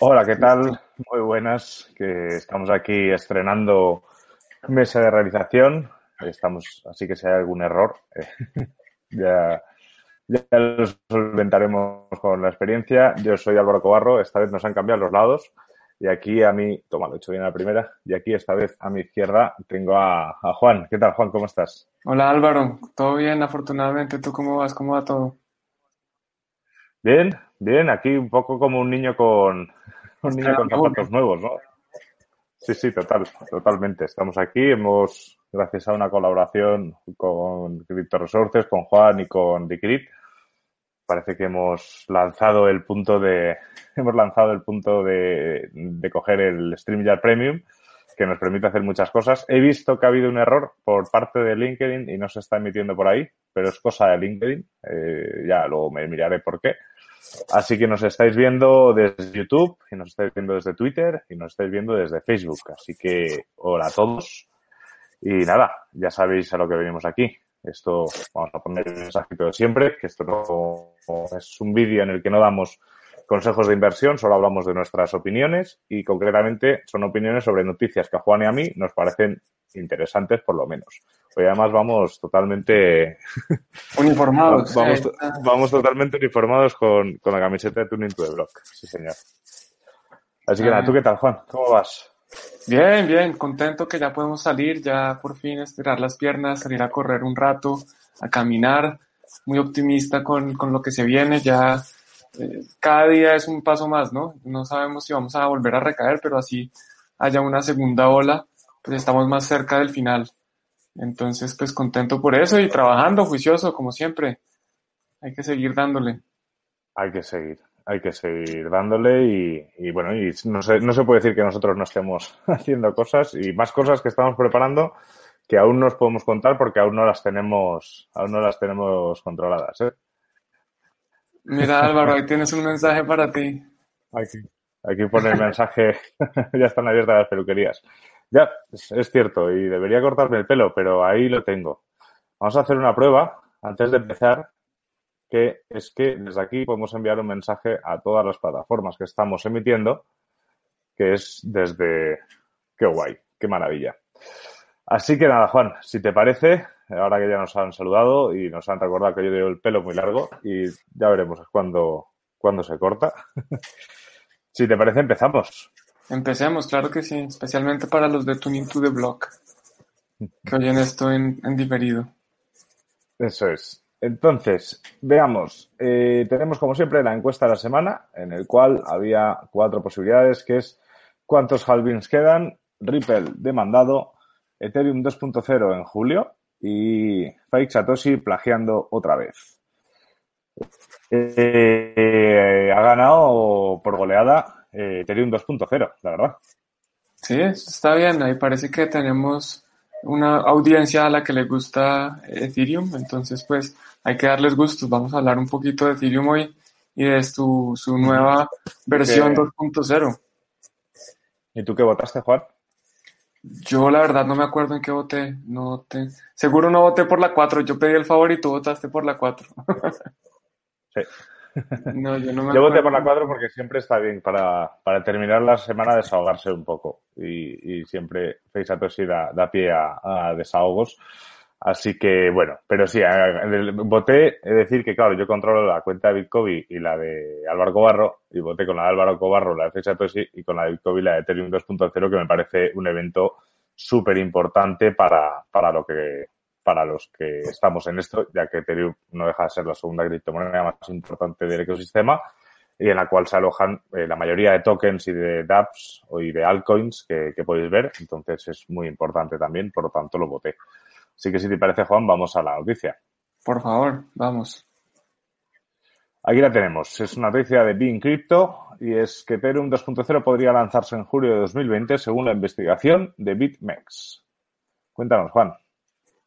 Hola, ¿qué tal? Muy buenas, que estamos aquí estrenando mesa de realización. Estamos, así que si hay algún error, ya, ya lo solventaremos con la experiencia. Yo soy Álvaro Cobarro, esta vez nos han cambiado los lados. Y aquí a mí, toma, lo he hecho bien a la primera. Y aquí esta vez a mi izquierda tengo a, a, Juan. ¿Qué tal, Juan? ¿Cómo estás? Hola, Álvaro. Todo bien, afortunadamente. ¿Tú cómo vas? ¿Cómo va todo? Bien, bien. Aquí un poco como un niño con, un niño con zapatos nuevos, ¿no? Sí, sí, total, totalmente. Estamos aquí. Hemos, gracias a una colaboración con Crypto Resources, con Juan y con Decrypt, parece que hemos lanzado el punto de hemos lanzado el punto de, de coger el StreamYard Premium que nos permite hacer muchas cosas. He visto que ha habido un error por parte de LinkedIn y no se está emitiendo por ahí, pero es cosa de LinkedIn. Eh, ya luego me miraré por qué. Así que nos estáis viendo desde YouTube y nos estáis viendo desde Twitter y nos estáis viendo desde Facebook. Así que hola a todos. Y nada, ya sabéis a lo que venimos aquí. Esto vamos a poner el mensajito de siempre, que esto no es un vídeo en el que no damos consejos de inversión, solo hablamos de nuestras opiniones y concretamente son opiniones sobre noticias que a Juan y a mí nos parecen interesantes por lo menos. Hoy además vamos totalmente uniformados. vamos, vamos, totalmente uniformados con, con, la camiseta de Tuning to the Block. Sí, señor. Así que nada, ¿tú qué tal, Juan? ¿Cómo vas? Bien, bien, contento que ya podemos salir, ya por fin estirar las piernas, salir a correr un rato, a caminar, muy optimista con, con lo que se viene, ya eh, cada día es un paso más, ¿no? No sabemos si vamos a volver a recaer, pero así haya una segunda ola, pues estamos más cerca del final. Entonces, pues contento por eso y trabajando, juicioso, como siempre. Hay que seguir dándole. Hay que seguir, hay que seguir dándole y, y bueno, y no se, no se puede decir que nosotros no estemos haciendo cosas y más cosas que estamos preparando que aún nos podemos contar porque aún no las tenemos, aún no las tenemos controladas, ¿eh? Mira, Álvaro, ahí tienes un mensaje para ti. Aquí, aquí pone el mensaje, ya están abiertas las peluquerías. Ya, es, cierto, y debería cortarme el pelo, pero ahí lo tengo. Vamos a hacer una prueba antes de empezar, que es que desde aquí podemos enviar un mensaje a todas las plataformas que estamos emitiendo, que es desde... ¡Qué guay! ¡Qué maravilla! Así que nada, Juan, si te parece, ahora que ya nos han saludado y nos han recordado que yo llevo el pelo muy largo y ya veremos cuándo, cuándo se corta. si te parece, empezamos. Empecemos, claro que sí, especialmente para los de Tuning to the Block, que oyen esto en, en diferido. Eso es. Entonces, veamos, eh, tenemos como siempre la encuesta de la semana, en el cual había cuatro posibilidades, que es cuántos halvings quedan, Ripple demandado, Ethereum 2.0 en julio y Fake Satoshi plagiando otra vez. Eh, ha ganado por goleada eh, Ethereum 2.0, la verdad. Sí, está bien. Ahí parece que tenemos una audiencia a la que le gusta Ethereum, entonces pues hay que darles gustos. Vamos a hablar un poquito de Ethereum hoy y de su, su nueva versión 2.0. ¿Y tú qué votaste, Juan? Yo la verdad no me acuerdo en qué voté. No te... Seguro no voté por la 4. Yo pedí el favor y tú votaste por la 4. sí. No, yo no me Yo voté por la 4 porque siempre está bien para, para terminar la semana desahogarse un poco. Y, y siempre Satoshi da, da pie a, a, desahogos. Así que bueno, pero sí, voté, es decir que claro, yo controlo la cuenta de Bitcoin y la de Álvaro Cobarro, y voté con la de Álvaro Cobarro, la de Satoshi, y con la de Bitcoin la de Ethereum 2.0, que me parece un evento súper importante para, para lo que, para los que estamos en esto, ya que Ethereum no deja de ser la segunda criptomoneda más importante del ecosistema y en la cual se alojan eh, la mayoría de tokens y de dApps o y de altcoins que, que podéis ver. Entonces es muy importante también, por lo tanto lo voté. Así que si te parece, Juan, vamos a la noticia. Por favor, vamos. Aquí la tenemos. Es una noticia de Bean Crypto y es que Ethereum 2.0 podría lanzarse en julio de 2020 según la investigación de BitMEX. Cuéntanos, Juan.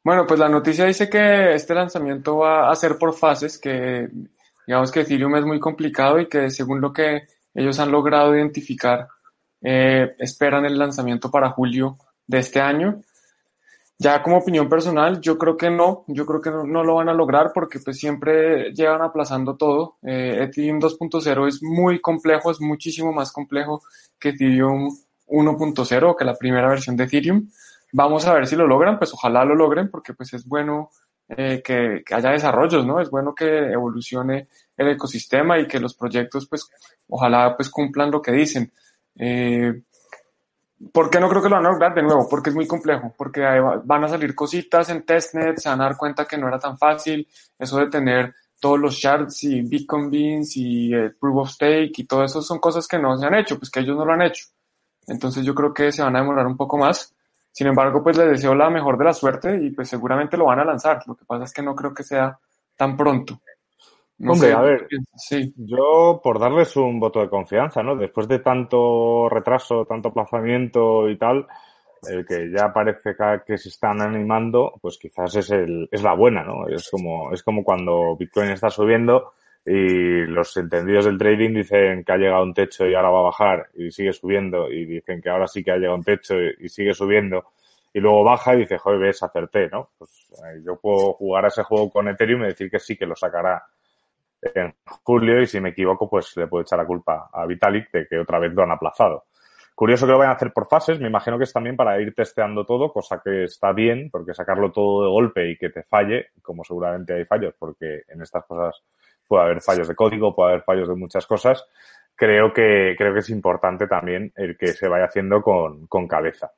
Bueno, pues la noticia dice que este lanzamiento va a ser por fases, que digamos que Ethereum es muy complicado y que según lo que ellos han logrado identificar, eh, esperan el lanzamiento para julio de este año. Ya como opinión personal, yo creo que no, yo creo que no, lo van a lograr porque pues siempre llevan aplazando todo. Eh, Ethereum 2.0 es muy complejo, es muchísimo más complejo que Ethereum 1.0, que la primera versión de Ethereum. Vamos a ver si lo logran, pues ojalá lo logren porque pues es bueno eh, que, haya desarrollos, ¿no? Es bueno que evolucione el ecosistema y que los proyectos pues ojalá pues cumplan lo que dicen. Eh, ¿Por qué no creo que lo van a lograr de nuevo? Porque es muy complejo, porque van a salir cositas en testnet, se van a dar cuenta que no era tan fácil, eso de tener todos los shards y Bitcoin Beans y eh, Proof of Stake y todo eso son cosas que no se han hecho, pues que ellos no lo han hecho. Entonces yo creo que se van a demorar un poco más. Sin embargo, pues les deseo la mejor de la suerte y pues seguramente lo van a lanzar. Lo que pasa es que no creo que sea tan pronto. Hombre, a ver, sí. yo por darles un voto de confianza, ¿no? Después de tanto retraso, tanto aplazamiento y tal, el que ya parece que se están animando, pues quizás es, el, es la buena, ¿no? Es como, es como cuando Bitcoin está subiendo y los entendidos del trading dicen que ha llegado un techo y ahora va a bajar y sigue subiendo y dicen que ahora sí que ha llegado un techo y, sigue subiendo y luego baja y dice, joder, ves, acerté, ¿no? Pues eh, yo puedo jugar a ese juego con Ethereum y decir que sí que lo sacará en julio y si me equivoco, pues le puedo echar la culpa a Vitalik de que otra vez lo han aplazado. Curioso que lo vayan a hacer por fases, me imagino que es también para ir testeando todo, cosa que está bien, porque sacarlo todo de golpe y que te falle, como seguramente hay fallos, porque en estas cosas puede haber fallos de código, puede haber fallos de muchas cosas, creo que, creo que es importante también el que se vaya haciendo con, con cabeza.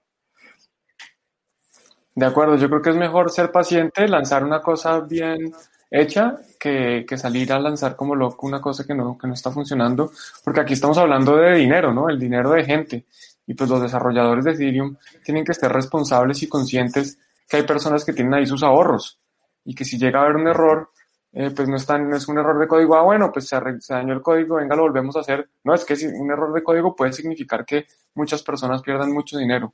De acuerdo, yo creo que es mejor ser paciente, lanzar una cosa bien hecha que, que, salir a lanzar como loco una cosa que no, que no está funcionando, porque aquí estamos hablando de dinero, ¿no? El dinero de gente. Y pues los desarrolladores de Ethereum tienen que estar responsables y conscientes que hay personas que tienen ahí sus ahorros y que si llega a haber un error, eh, pues no, está, no es un error de código, ah, bueno, pues se, dañó el código, venga, lo volvemos a hacer. No, es que un error de código puede significar que muchas personas pierdan mucho dinero.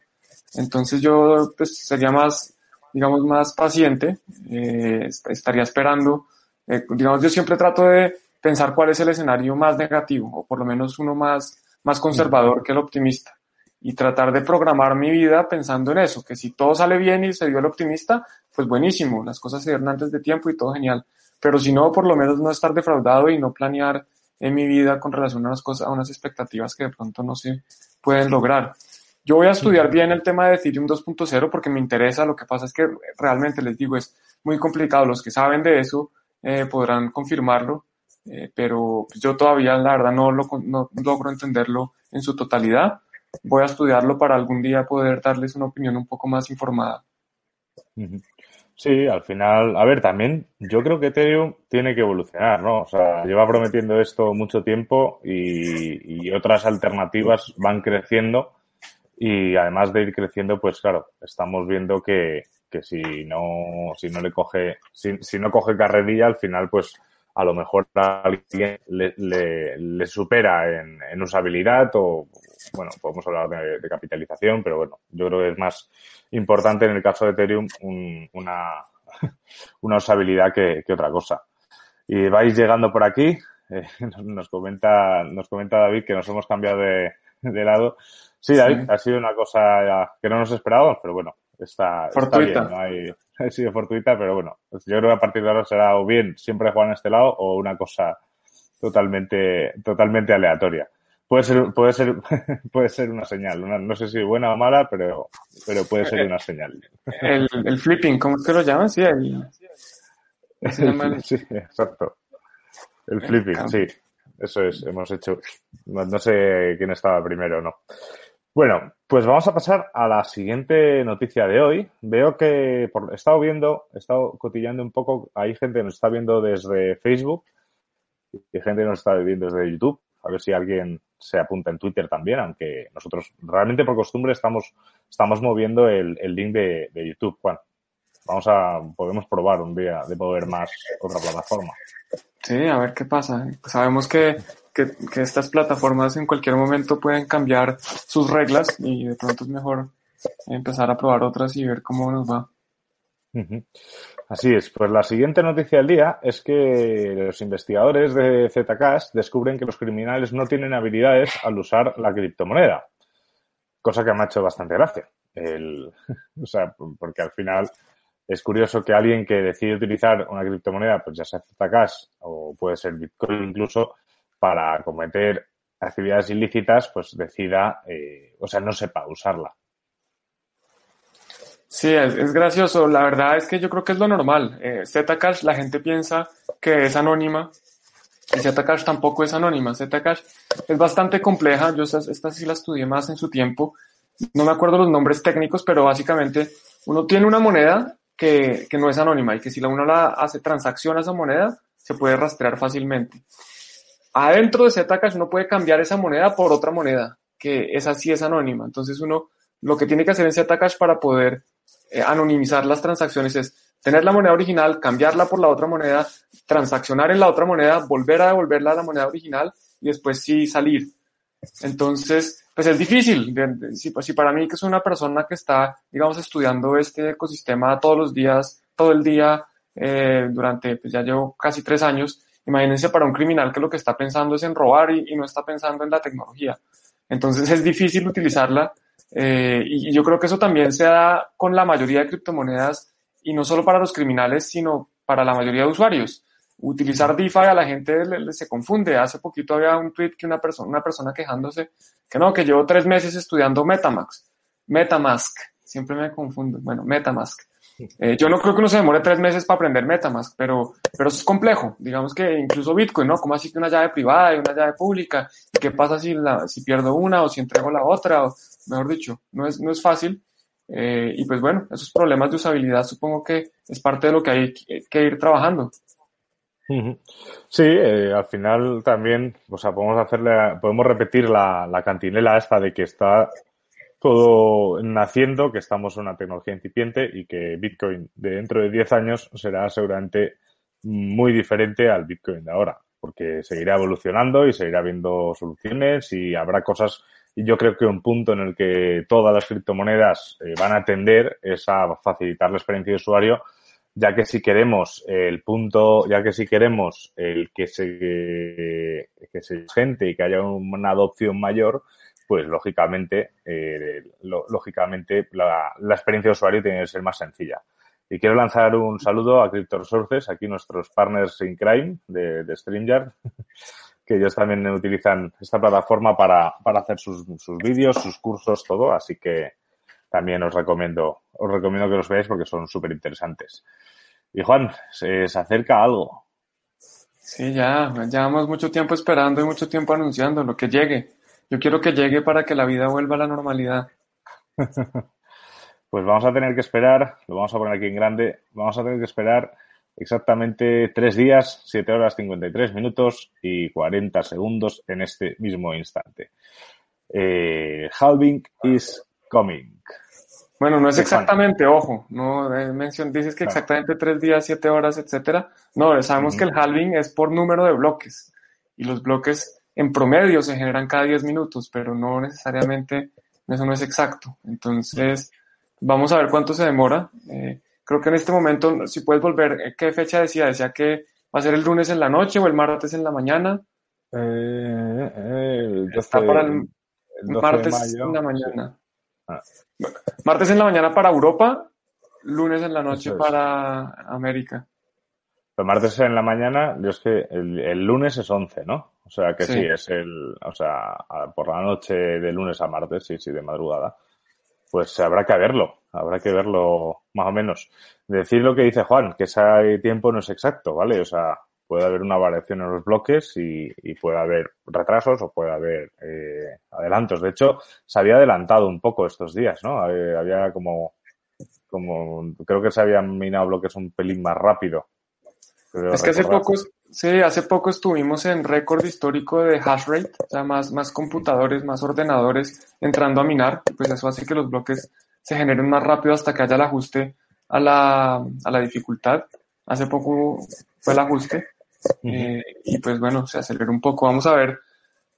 Entonces yo pues sería más digamos, más paciente, eh, estaría esperando, eh, digamos, yo siempre trato de pensar cuál es el escenario más negativo, o por lo menos uno más, más conservador que el optimista, y tratar de programar mi vida pensando en eso, que si todo sale bien y se dio el optimista, pues buenísimo, las cosas se dieron antes de tiempo y todo genial, pero si no, por lo menos no estar defraudado y no planear en mi vida con relación a unas cosas, a unas expectativas que de pronto no se pueden lograr. Yo voy a estudiar bien el tema de Ethereum 2.0 porque me interesa. Lo que pasa es que realmente les digo, es muy complicado. Los que saben de eso eh, podrán confirmarlo, eh, pero yo todavía, la verdad, no, lo, no logro entenderlo en su totalidad. Voy a estudiarlo para algún día poder darles una opinión un poco más informada. Sí, al final, a ver, también yo creo que Ethereum tiene que evolucionar, ¿no? O sea, lleva prometiendo esto mucho tiempo y, y otras alternativas van creciendo y además de ir creciendo, pues claro, estamos viendo que, que si no, si no le coge, si, si no coge carrerilla, al final, pues a lo mejor alguien le, le, supera en, en, usabilidad o, bueno, podemos hablar de, capitalización, pero bueno, yo creo que es más importante en el caso de Ethereum una, una usabilidad que, que, otra cosa. Y vais llegando por aquí, eh, nos, comenta, nos comenta David que nos hemos cambiado de, de lado. Sí, David, ha sido una cosa que no nos esperábamos, pero bueno, está, fortuita. está bien. ha sido fortuita, pero bueno, pues yo creo que a partir de ahora será o bien siempre jugar en este lado o una cosa totalmente, totalmente aleatoria. Puede ser, puede ser, puede ser una señal. no sé si buena o mala, pero, pero puede ser una señal. El, el flipping, ¿cómo es que lo llaman? Sí, el, sí, exacto. El flipping, sí. Eso es, hemos hecho. No, sé quién estaba primero o no. Bueno, pues vamos a pasar a la siguiente noticia de hoy. Veo que por, he estado viendo, he estado cotillando un poco, hay gente que nos está viendo desde Facebook y gente que nos está viendo desde YouTube. A ver si alguien se apunta en Twitter también, aunque nosotros realmente por costumbre estamos, estamos moviendo el, el link de, de YouTube, Juan. vamos a, podemos probar un día de poder más otra plataforma. Sí, a ver qué pasa. Sabemos que, que, que estas plataformas en cualquier momento pueden cambiar sus reglas y de pronto es mejor empezar a probar otras y ver cómo nos va. Así es, pues la siguiente noticia del día es que los investigadores de Zcash descubren que los criminales no tienen habilidades al usar la criptomoneda, cosa que me ha hecho bastante gracia. El, o sea, porque al final es curioso que alguien que decide utilizar una criptomoneda, pues ya sea Zcash o puede ser Bitcoin incluso, para cometer actividades ilícitas, pues decida, eh, o sea, no sepa usarla. Sí, es, gracioso. La verdad es que yo creo que es lo normal. Eh, Zcash, la gente piensa que es anónima y Zcash tampoco es anónima. Zcash es bastante compleja. Yo esta, sí la estudié más en su tiempo. No me acuerdo los nombres técnicos, pero básicamente uno tiene una moneda que, que no es anónima y que si uno la hace transacción a esa moneda, se puede rastrear fácilmente. Adentro de Zcash uno puede cambiar esa moneda por otra moneda, que esa sí es anónima. Entonces uno lo que tiene que hacer en Zcash para poder eh, anonimizar las transacciones es tener la moneda original, cambiarla por la otra moneda, transaccionar en la otra moneda, volver a devolverla a la moneda original y después sí salir. Entonces, pues es difícil. Si, si para mí que soy una persona que está, digamos, estudiando este ecosistema todos los días, todo el día, eh, durante, pues ya llevo casi tres años, imagínense para un criminal que lo que está pensando es en robar y no está pensando en la tecnología. Entonces es difícil utilizarla eh, y, yo creo que eso también se da con la mayoría de criptomonedas y no solo para los criminales, sino para la mayoría de usuarios. Utilizar DeFi a la gente se confunde. Hace poquito había un tweet que una persona, una persona quejándose que no, que llevo tres meses estudiando Metamask. Metamask. Siempre me confundo. Bueno, Metamask. Eh, yo no creo que uno se demore tres meses para aprender Metamask, pero, pero es complejo. Digamos que incluso Bitcoin, ¿no? ¿Cómo así que una llave privada y una llave pública? ¿Qué pasa si, si pierdo una o si entrego la otra? Mejor dicho, no es, no es fácil. Eh, y pues bueno, esos problemas de usabilidad supongo que es parte de lo que hay que ir trabajando. Sí, eh, al final también, o sea, podemos hacerle, podemos repetir la, la cantinela esta de que está todo naciendo, que estamos en una tecnología incipiente y que Bitcoin de dentro de 10 años será seguramente muy diferente al Bitcoin de ahora, porque seguirá evolucionando y seguirá habiendo soluciones y habrá cosas y yo creo que un punto en el que todas las criptomonedas eh, van a tender es a facilitar la experiencia de usuario, ya que si queremos el punto, ya que si queremos el que se, que se gente y que haya una adopción mayor, pues lógicamente, eh, lógicamente la, la, experiencia de usuario tiene que ser más sencilla. Y quiero lanzar un saludo a CryptoResources, aquí nuestros partners in crime de, de StreamYard, que ellos también utilizan esta plataforma para, para hacer sus, sus vídeos, sus cursos, todo, así que también os recomiendo, os recomiendo que los veáis porque son súper interesantes. Y Juan, se, se, acerca algo. Sí, ya, llevamos mucho tiempo esperando y mucho tiempo anunciando lo que llegue. Yo quiero que llegue para que la vida vuelva a la normalidad. pues vamos a tener que esperar, lo vamos a poner aquí en grande, vamos a tener que esperar exactamente tres días, siete horas 53 minutos y 40 segundos en este mismo instante. Eh, halving is coming. Bueno, no es exactamente, ojo, no eh, dices que exactamente tres días, siete horas, etcétera. No, sabemos que el halving es por número de bloques y los bloques en promedio se generan cada 10 minutos, pero no necesariamente eso no es exacto. Entonces, vamos a ver cuánto se demora. Eh, Creo que en este momento, si puedes volver, eh, ¿qué fecha decía? ¿Decía que va a ser el lunes en la noche o el martes en la mañana? Eh, eh, Está para el, martes en la mañana. Ah. Martes en la mañana para Europa, lunes en la noche para América. El martes en la mañana, yo es que el, lunes es 11, ¿no? O sea que sí. es el, o sea, por la noche de lunes a martes, sí, sí, de madrugada. Pues habrá que verlo habrá que verlo más o menos. Decir lo que dice Juan, que ese tiempo no es exacto, ¿vale? O sea, puede haber una variación en los bloques y, puede haber retrasos o puede haber eh, adelantos. De hecho, se había adelantado un poco estos días, ¿no? Había como, como, creo que se habían minado bloques un pelín más rápido. Es que hace poco, sí, hace poco estuvimos en récord histórico de hash rate, o sea, más, más computadores, más ordenadores entrando a minar, pues eso hace que los bloques se generen más rápido hasta que haya el ajuste a la, a la dificultad. Hace poco fue el ajuste eh, y pues bueno, se aceleró un poco. Vamos a ver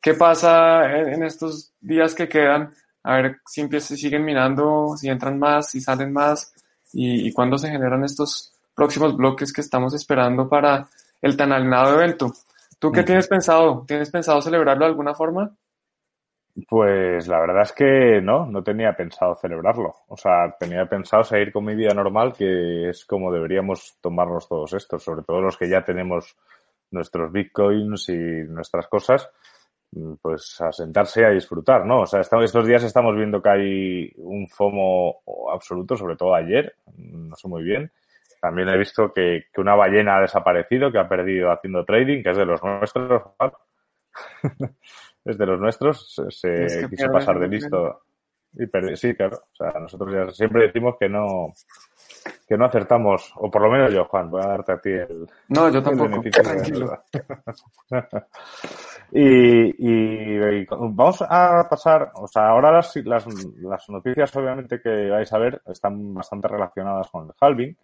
qué pasa en, estos días que quedan, a ver si empiezan, siguen minando, si entran más, si salen más y, y cuándo se generan estos próximos bloques que estamos esperando para el tan alignado evento. ¿Tú qué tienes pensado? ¿Tienes pensado celebrarlo de alguna forma? Pues la verdad es que no, no tenía pensado celebrarlo. O sea, tenía pensado seguir con mi vida normal, que es como deberíamos tomarnos todos estos, sobre todo los que ya tenemos nuestros bitcoins y nuestras cosas, pues a sentarse y a disfrutar, ¿no? O sea, estos días estamos viendo que hay un FOMO absoluto, sobre todo ayer, no sé muy bien. También he visto que, que una ballena ha desaparecido, que ha perdido haciendo trading, que es de los nuestros. es de los nuestros, se, quiso pasar de listo y perdió. Sí, claro. O sea, nosotros ya siempre decimos que no, que no acertamos, o por lo menos yo, Juan, voy a darte a ti el. No, yo tampoco. Tranquilo. y, vamos a pasar, o sea, ahora las, las, las, noticias, obviamente, que vais a ver están bastante relacionadas con el halving.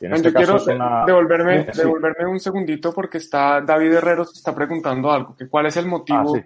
Y en este caso quiero devolverme, devolverme un segundito porque está David Herrero se está preguntando algo, que cuál es el motivo. Ah,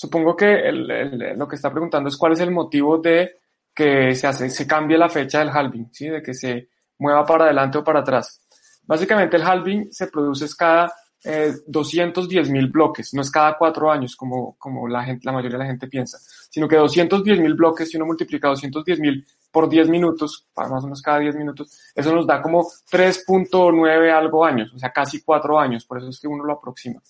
Supongo que el, lo que está preguntando es cuál es el motivo de que se hace, se cambie la fecha del halving, ¿sí? De que se mueva para adelante o para atrás. Básicamente el halving se produce cada eh, 210 mil bloques, no es cada cuatro años como, como la, gente, la mayoría de la gente piensa, sino que 210 mil bloques, si uno multiplica 210 mil por 10 minutos, más o menos cada 10 minutos, eso nos da como 3.9 algo años, o sea, casi cuatro años, por eso es que uno lo aproxima.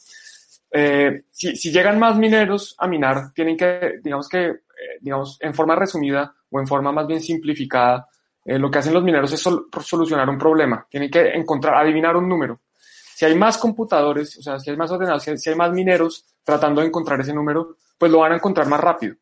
Eh, si, si, llegan más mineros a minar, tienen que, digamos que, eh, digamos, en forma resumida o en forma más bien simplificada, eh, lo que hacen los mineros es solucionar un problema. Tienen que encontrar, adivinar un número. Si hay más computadores, o sea, si hay más ordenadores, si hay, más mineros tratando de encontrar ese número, pues lo van a encontrar más rápido.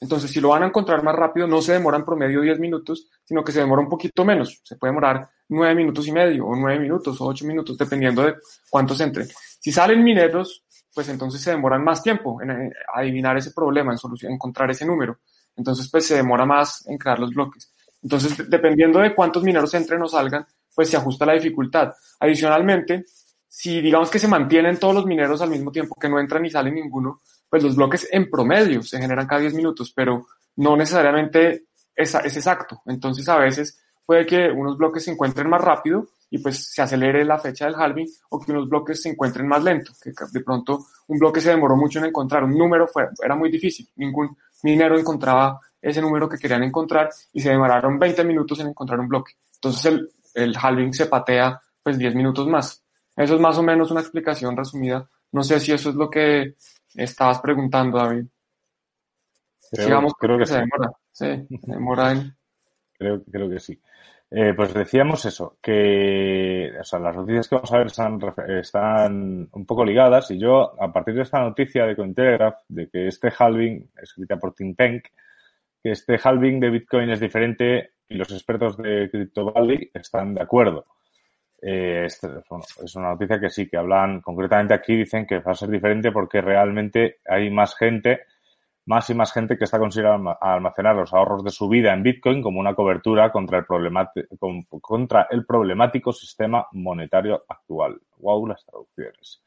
Entonces, si lo van a encontrar más rápido, no se demora en promedio 10 minutos, sino que se demora un poquito menos. Se puede demorar 9 minutos y medio, o 9 minutos, o 8 minutos, dependiendo de cuántos entren. Si salen mineros, pues entonces se demoran más tiempo en adivinar ese problema, en encontrar ese número. Entonces, pues se demora más en crear los bloques. Entonces, dependiendo de cuántos mineros entren o salgan, pues se ajusta la dificultad. Adicionalmente, si digamos que se mantienen todos los mineros al mismo tiempo, que no entran ni salen ninguno, pues los bloques en promedio se generan cada 10 minutos, pero no necesariamente es, es exacto. Entonces, a veces puede que unos bloques se encuentren más rápido y pues se acelere la fecha del halving o que unos bloques se encuentren más lento, que de pronto un bloque se demoró mucho en encontrar, un número fue, era muy difícil, ningún minero encontraba ese número que querían encontrar y se demoraron 20 minutos en encontrar un bloque. Entonces el, el halving se patea pues 10 minutos más. Eso es más o menos una explicación resumida. No sé si eso es lo que estabas preguntando, David. Creo, creo que se demora. Sí, demora en... Creo, creo que sí. Eh, pues decíamos eso, que o sea, las noticias que vamos a ver están, están un poco ligadas y yo, a partir de esta noticia de Cointelegraph, de que este halving, escrita por Tim Penk, que este halving de Bitcoin es diferente y los expertos de Crypto Valley están de acuerdo. Eh, este, es una noticia que sí, que hablan, concretamente aquí dicen que va a ser diferente porque realmente hay más gente más y más gente que está considerando almacenar los ahorros de su vida en Bitcoin como una cobertura contra el, contra el problemático sistema monetario actual. Wow, las traducciones.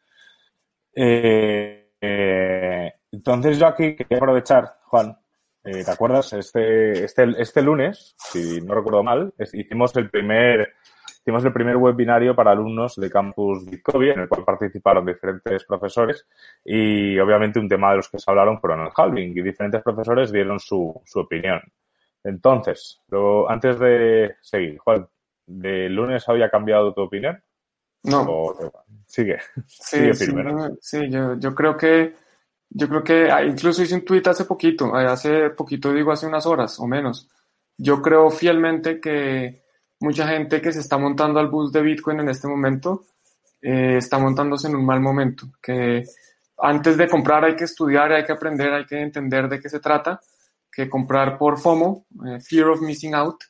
Eh, eh, entonces yo aquí quería aprovechar, Juan, eh, ¿te acuerdas? Este, este, este lunes, si no recuerdo mal, hicimos el primer hicimos el primer webinario para alumnos de Campus Bitcoin, en el cual participaron diferentes profesores y obviamente un tema de los que se hablaron fueron el halving y diferentes profesores dieron su, su opinión. Entonces, luego, antes de seguir, Juan, ¿de lunes había cambiado tu opinión? No. sigue. Sí, sí, yo, yo creo que yo creo que ah, incluso hice un tweet hace poquito, eh, hace poquito digo hace unas horas o menos. Yo creo fielmente que mucha gente que se está montando al bus de Bitcoin en este momento eh, está montándose en un mal momento, que antes de comprar hay que estudiar, hay que aprender, hay que entender de qué se trata, que comprar por FOMO, eh, Fear of Missing Out,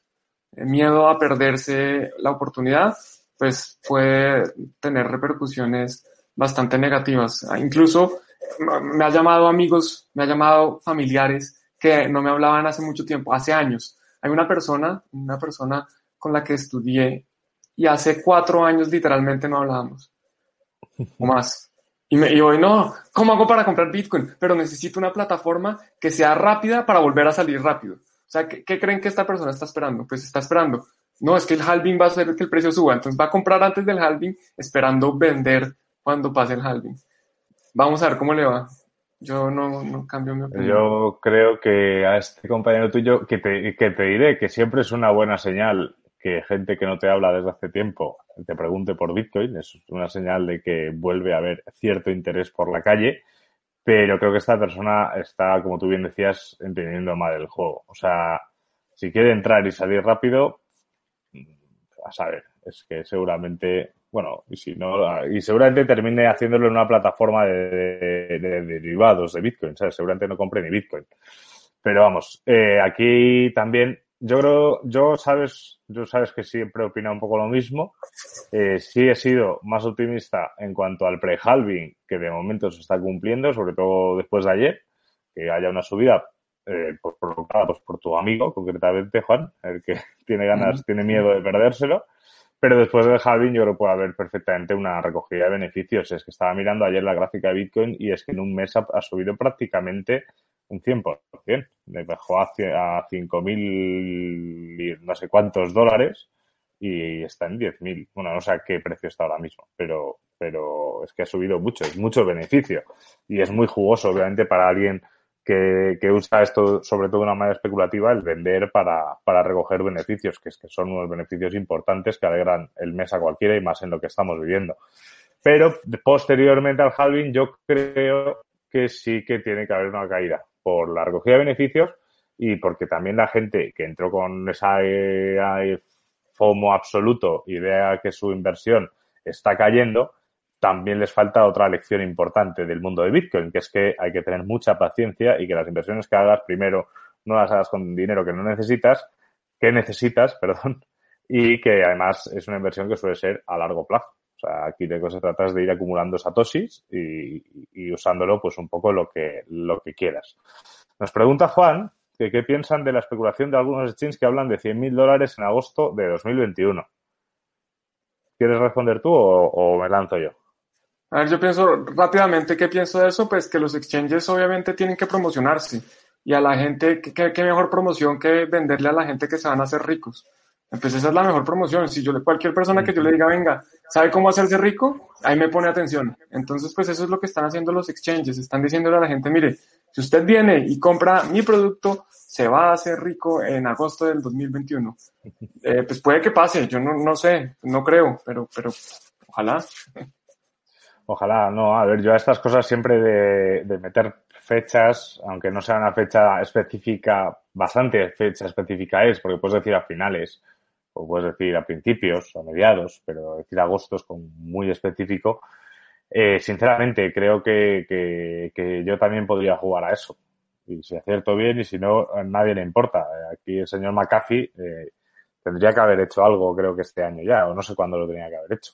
eh, miedo a perderse la oportunidad, pues puede tener repercusiones bastante negativas. Ah, incluso me ha llamado amigos, me ha llamado familiares que no me hablaban hace mucho tiempo, hace años. Hay una persona, una persona con la que estudié y hace cuatro años literalmente no hablábamos. O más. Y, me, y hoy no, ¿cómo hago para comprar Bitcoin? Pero necesito una plataforma que sea rápida para volver a salir rápido. O sea, ¿qué, ¿qué, creen que esta persona está esperando? Pues está esperando. No, es que el halving va a hacer que el precio suba. Entonces va a comprar antes del halving esperando vender cuando pase el halving. Vamos a ver cómo le va. Yo no, no cambio mi opinión. Yo creo que a este compañero tuyo, que te, que te diré que siempre es una buena señal que gente que no te habla desde hace tiempo te pregunte por Bitcoin, es una señal de que vuelve a haber cierto interés por la calle, pero creo que esta persona está, como tú bien decías, entendiendo mal el juego. O sea, si quiere entrar y salir rápido, a saber, es que seguramente, bueno, y si no, y seguramente termine haciéndolo en una plataforma de, de, de derivados de Bitcoin, ¿sabes? Seguramente no compre ni Bitcoin. Pero vamos, eh, aquí también yo creo, yo sabes, yo sabes que siempre opina un poco lo mismo. Eh, sí he sido más optimista en cuanto al pre-halving, que de momento se está cumpliendo, sobre todo después de ayer, que haya una subida eh, provocada pues, por tu amigo, concretamente Juan, el que tiene ganas, tiene miedo de perdérselo. Pero después del halving yo creo que puede haber perfectamente una recogida de beneficios. Es que estaba mirando ayer la gráfica de Bitcoin y es que en un mes ha, ha subido prácticamente un 100%. Le bajó a, a 5.000 no sé cuántos dólares y está en 10.000. Bueno, no sé a qué precio está ahora mismo, pero, pero es que ha subido mucho, es mucho beneficio y es muy jugoso, obviamente, para alguien que, que usa esto sobre todo de una manera especulativa, el vender para, para recoger beneficios, que es que son unos beneficios importantes que alegran el mes a cualquiera y más en lo que estamos viviendo. Pero posteriormente al halving yo creo que sí que tiene que haber una caída por la recogida de beneficios y porque también la gente que entró con esa eh, FOMO absoluto y vea que su inversión está cayendo, también les falta otra lección importante del mundo de Bitcoin, que es que hay que tener mucha paciencia y que las inversiones que hagas, primero, no las hagas con dinero que no necesitas, que necesitas, perdón, y que además es una inversión que suele ser a largo plazo. O sea, aquí de se trata de ir acumulando satoshis y, y, usándolo pues un poco lo que, lo que quieras. Nos pregunta Juan que qué piensan de la especulación de algunos exchanges que hablan de 100.000 dólares en agosto de 2021. ¿Quieres responder tú o, o, me lanzo yo? A ver, yo pienso rápidamente, ¿qué pienso de eso? Pues que los exchanges obviamente tienen que promocionarse y a la gente, ¿qué, qué mejor promoción que venderle a la gente que se van a hacer ricos? Pues esa es la mejor promoción. Si yo le, cualquier persona que yo le diga, venga, ¿sabe cómo hacerse rico? Ahí me pone atención. Entonces, pues eso es lo que están haciendo los exchanges. Están diciéndole a la gente, mire, si usted viene y compra mi producto, se va a hacer rico en agosto del 2021. Eh, pues puede que pase, yo no, no sé, no creo, pero, pero ojalá. Ojalá, no. A ver, yo a estas cosas siempre de, de meter fechas, aunque no sea una fecha específica, bastante fecha específica es, porque puedes decir a finales, o puedes decir a principios o a mediados, pero decir agosto es como muy específico. Eh, sinceramente, creo que, que, que, yo también podría jugar a eso. Y si acierto bien y si no, a nadie le importa. Aquí el señor McAfee eh, tendría que haber hecho algo, creo que este año ya, o no sé cuándo lo tenía que haber hecho.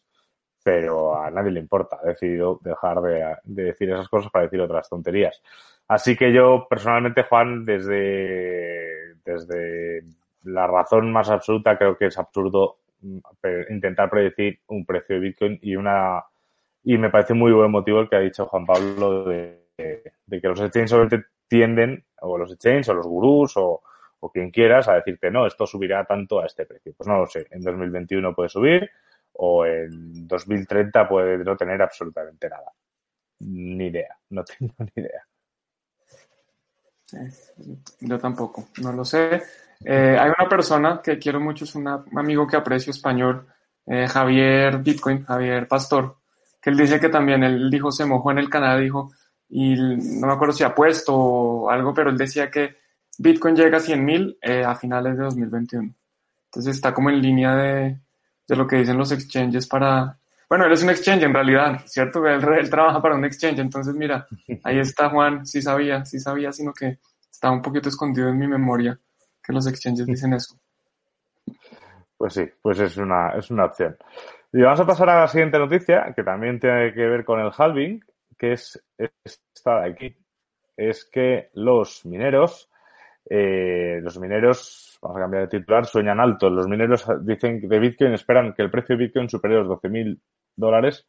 Pero a nadie le importa. Ha decidido dejar de, de decir esas cosas para decir otras tonterías. Así que yo, personalmente, Juan, desde, desde la razón más absoluta creo que es absurdo mm, intentar predecir un precio de Bitcoin y una y me parece muy buen motivo el que ha dicho Juan Pablo de, que los exchanges solamente tienden, o los exchanges o los gurús o, o quien quieras, a decirte, no, esto subirá tanto a este precio. Pues no lo sé, en 2021 puede subir o en 2030 puede no tener absolutamente nada. Ni idea, no tengo ni idea. Yo tampoco, no lo sé. Eh, hay una persona que quiero mucho, es un amigo que aprecio español, eh, Javier Bitcoin, Javier Pastor, que él dice que también, él dijo, se mojó en el canal, dijo, y no me acuerdo si ha puesto o algo, pero él decía que Bitcoin llega a 100 mil eh, a finales de 2021. Entonces está como en línea de, de, lo que dicen los exchanges para... Bueno, él es un exchange en realidad, ¿cierto? Él, él trabaja para un exchange, entonces mira, ahí está Juan, sí sabía, sí sabía, sino que está un poquito escondido en mi memoria que los exchanges dicen eso. Pues sí, pues es una, es una opción. Y vamos a pasar a la siguiente noticia, que también tiene que ver con el halving, que es esta de aquí. Es que los mineros eh, los mineros, vamos a cambiar de titular, sueñan alto. Los mineros dicen que de Bitcoin esperan que el precio de Bitcoin supere los 12.000 dólares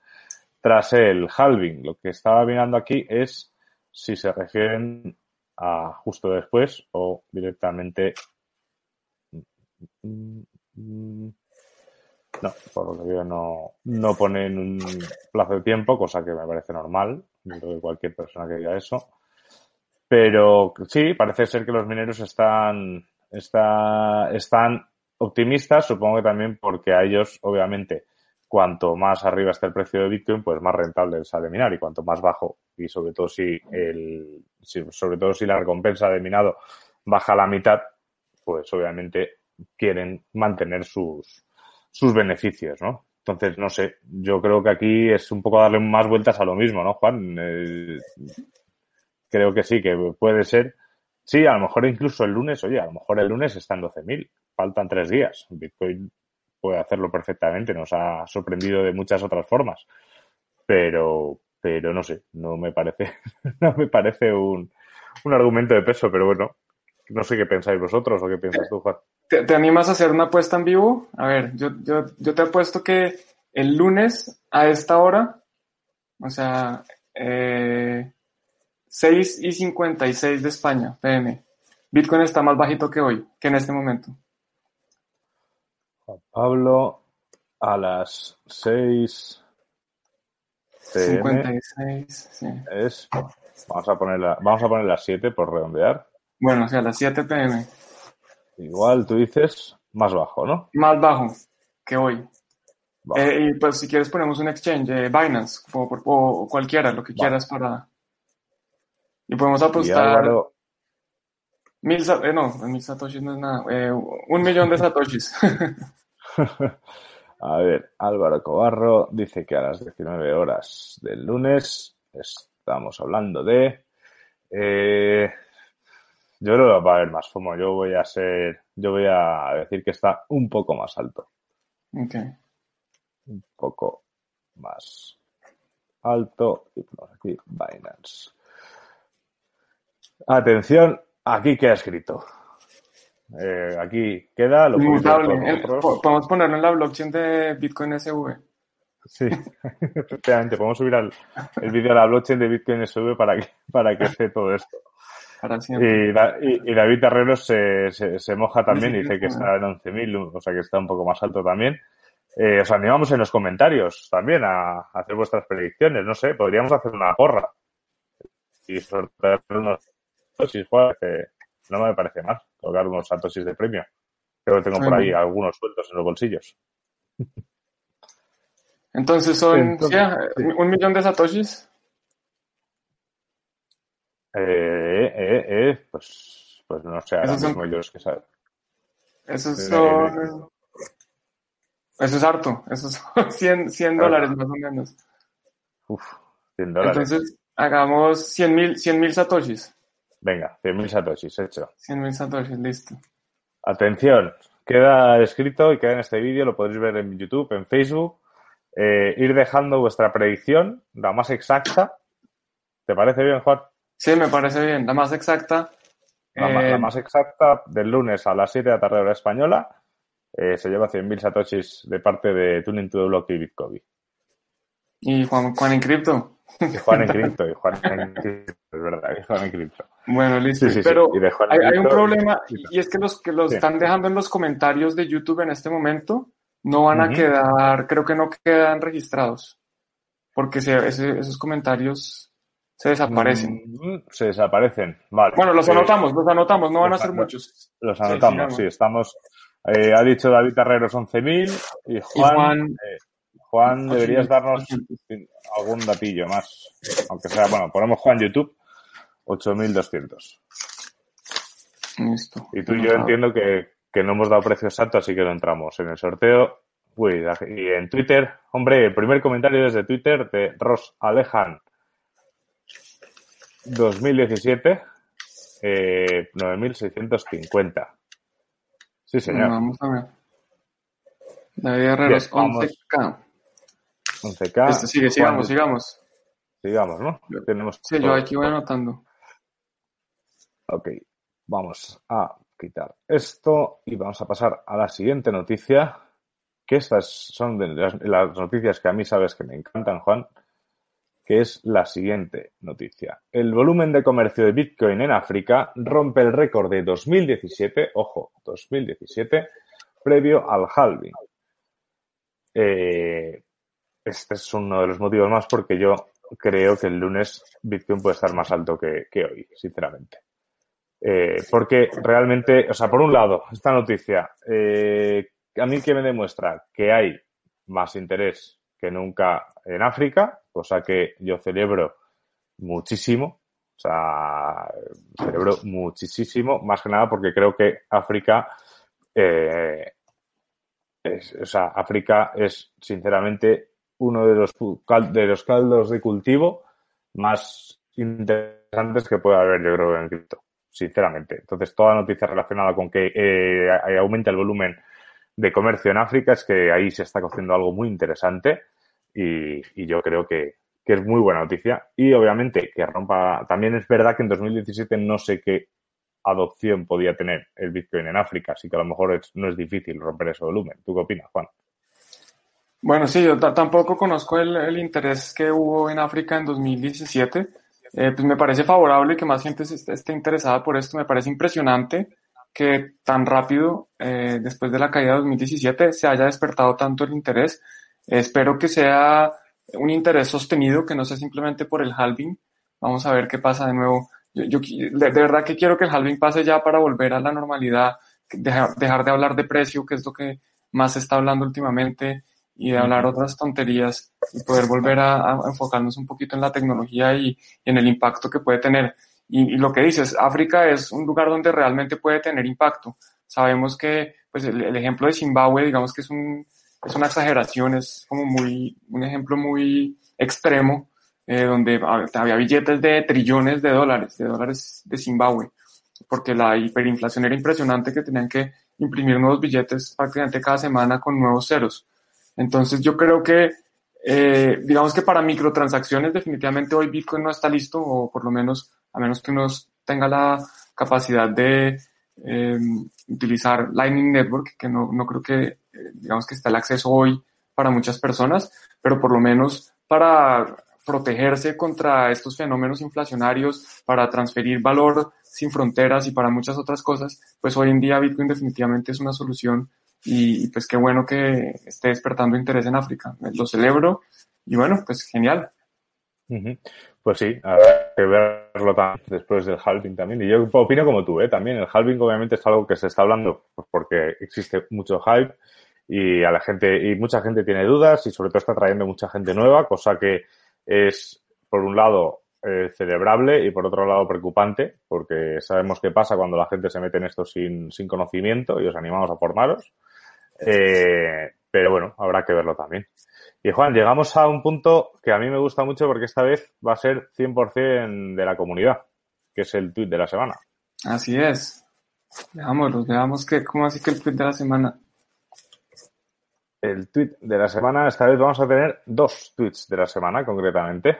tras el halving. Lo que estaba mirando aquí es si se refieren a justo después o directamente. No, por lo que veo no, no ponen un plazo de tiempo, cosa que me parece normal. de cualquier persona que diga eso. Pero sí, parece ser que los mineros están, está, están optimistas, supongo que también porque a ellos, obviamente, cuanto más arriba está el precio de Bitcoin, pues más rentable sale minar y cuanto más bajo y sobre todo si el, sobre todo si la recompensa de minado baja a la mitad, pues obviamente quieren mantener sus, sus beneficios, ¿no? Entonces, no sé, yo creo que aquí es un poco darle más vueltas a lo mismo, ¿no, Juan? Eh, creo que sí, que puede ser. Sí, a lo mejor incluso el lunes, oye, a lo mejor el lunes está en 12.000, faltan tres días. Bitcoin puede hacerlo perfectamente, nos ha sorprendido de muchas otras formas, pero, pero no sé, no me parece, no me parece un, un argumento de peso, pero bueno, no sé qué pensáis vosotros o qué piensas tú, Juan. ¿Te, animas a hacer una apuesta en vivo? A ver, yo, yo, yo te apuesto que el lunes a esta hora, o sea, eh, 6 y 56 de España, PM. Bitcoin está más bajito que hoy, que en este momento. Juan Pablo, a las 6 56, sí. Es, vamos a poner vamos a poner las 7 por redondear. Bueno, o sea, las 7 pm. Igual tú dices más bajo, ¿no? Más bajo que hoy. Eh, y pues si quieres ponemos un exchange, eh, Binance o, cualquiera, lo que quieras para, y podemos apostar. Mil, eh, no, mil satoshis no es nada. Eh, un millón de satoshis. a ver, Álvaro Cobarro dice que a las 19 horas del lunes estamos hablando de. Eh, yo creo que va a haber más FOMO. Yo voy a ser. Yo voy a decir que está un poco más alto. Ok. Un poco más alto. Y ponemos aquí Binance. Atención, aquí queda escrito. Eh, aquí queda lo Podemos ponerlo en la blockchain de Bitcoin SV. Sí, efectivamente, podemos subir el vídeo a la blockchain de Bitcoin SV para que, para que esté todo esto. Y, David Herrero se, se, moja también y dice que está en 11.000, o sea que está un poco más alto también. Eh, os animamos en los comentarios también a, hacer vuestras predicciones. No sé, podríamos hacer una porra y sortear unos satoshis, que no me parece mal colocar unos satoshis de premio. Creo que tengo por ahí algunos sueltos en los bolsillos. Entonces son un millón de satoshis. Eh, eh, eh, pues, pues no sé, ahora mismo yo es que saben. Esos son... Eso es harto, esos son 100, 100 dólares más o menos. Uf, 100 dólares. Entonces, hagamos 100 mil 100, satoshis. Venga, 100.000 satoshis, hecho. 100.000 satoshis, listo. Atención, queda escrito y queda en este vídeo, lo podéis ver en YouTube, en Facebook. Eh, ir dejando vuestra predicción, la más exacta. ¿Te parece bien, Juan? Sí, me parece bien, la más exacta. La, eh, más exacta del lunes a las 7 de la tarde hora española. Eh, se lleva 100.000 satoshis de parte de Tuning to the Block y Bitcoin. ¿Y Juan, Juan en cripto? Y Juan en cripto, y Juan en cripto, es verdad, y Juan en cripto. Bueno, listo. Pero hay, un problema y es que los que los están dejando en los comentarios de YouTube en este momento no van a quedar, creo que no quedan registrados, porque esos comentarios se desaparecen. Mm, se desaparecen, vale. Bueno, los anotamos, los anotamos, no van a ser muchos. Los anotamos, sí, estamos. Eh, ha dicho David Herrero 11.000 y Juan, Juan, eh, Juan deberías darnos algún datillo más, aunque sea, bueno, ponemos Juan YouTube 8.200. Listo. Y tú y yo entiendo que, no hemos dado precio exacto, así que no entramos en el sorteo. Uy, y en Twitter, hombre, el primer comentario desde Twitter de Ross Alejan 2017, eh, 9.650. Sí, señor. vamos a ver. David Herreros, 11K. 11K. Este, sigue, sigamos, sigamos. Sigamos, ¿no? sí, yo aquí voy anotando. Ok. Vamos a quitar esto y vamos a pasar a la siguiente noticia, que estas son de las, las noticias que a mí sabes que me encantan, Juan, que es la siguiente noticia. El volumen de comercio de Bitcoin en África rompe el récord de 2017, ojo, 2017, previo al halving. Eh, este es uno de los motivos más porque yo creo que el lunes Bitcoin puede estar más alto que, hoy, sinceramente. Eh, porque realmente, o sea, por un lado, esta noticia, eh, a mí que me demuestra que hay más interés que nunca en África, cosa que yo celebro muchísimo, o sea, celebro muchísimo, más que nada porque creo que África eh, es, o sea, África es sinceramente uno de los, de los caldos de cultivo más interesantes que puede haber, yo creo, en cripto, sinceramente. Entonces, toda noticia relacionada con que eh, aumenta el volumen de comercio en África es que ahí se está cociendo algo muy interesante y, y yo creo que, que, es muy buena noticia. Y obviamente que rompa, también es verdad que en 2017 no sé qué adopción podía tener el Bitcoin en África, así que a lo mejor es, no es difícil romper ese volumen. ¿Tú qué opinas, Juan? Bueno, sí, yo tampoco conozco el, el, interés que hubo en África en 2017. Eh, pues me parece favorable que más gente esté, esté, interesada por esto. Me parece impresionante que tan rápido, eh, después de la caída de 2017, se haya despertado tanto el interés. Espero que sea un interés sostenido, que no sea simplemente por el halving. Vamos a ver qué pasa de nuevo yo, yo de, de, verdad que quiero que el halving pase ya para volver a la normalidad, dejar, dejar de hablar de precio, que es lo que más se está hablando últimamente, y de hablar otras tonterías y poder volver a, a enfocarnos un poquito en la tecnología y, y en el impacto que puede tener. Y, y, lo que dices, África es un lugar donde realmente puede tener impacto. Sabemos que, pues, el, el ejemplo de Zimbabue, digamos que es un, es una exageración, es como muy, un ejemplo muy extremo, eh, donde había billetes de trillones de dólares, de dólares de Zimbabue, porque la hiperinflación era impresionante que tenían que imprimir nuevos billetes prácticamente cada semana con nuevos ceros. Entonces yo creo que, eh, digamos que para microtransacciones definitivamente hoy Bitcoin no está listo, o por lo menos, a menos que uno tenga la capacidad de eh, utilizar Lightning Network, que no, no creo que, digamos que está el acceso hoy para muchas personas, pero por lo menos para protegerse contra estos fenómenos inflacionarios, para transferir valor sin fronteras y para muchas otras cosas, pues hoy en día Bitcoin definitivamente es una solución y, y pues qué bueno que esté despertando interés en África. Lo celebro y bueno, pues genial. Uh -huh. Pues sí, habrá que verlo también después del halving también. Y yo opino como tú, ¿eh? También el halving obviamente es algo que se está hablando pues porque existe mucho hype y a la gente, y mucha gente tiene dudas y sobre todo está trayendo mucha gente nueva, cosa que es, por un lado, eh, celebrable y por otro lado preocupante, porque sabemos qué pasa cuando la gente se mete en esto sin, sin conocimiento y os animamos a formaros. Eh, pero bueno, habrá que verlo también. Y Juan, llegamos a un punto que a mí me gusta mucho porque esta vez va a ser 100% de la comunidad, que es el tweet de la semana. Así es. Veámoslo, veamos que, ¿cómo así que el tweet de la semana? el tweet de la semana. Esta vez vamos a tener dos tweets de la semana, concretamente,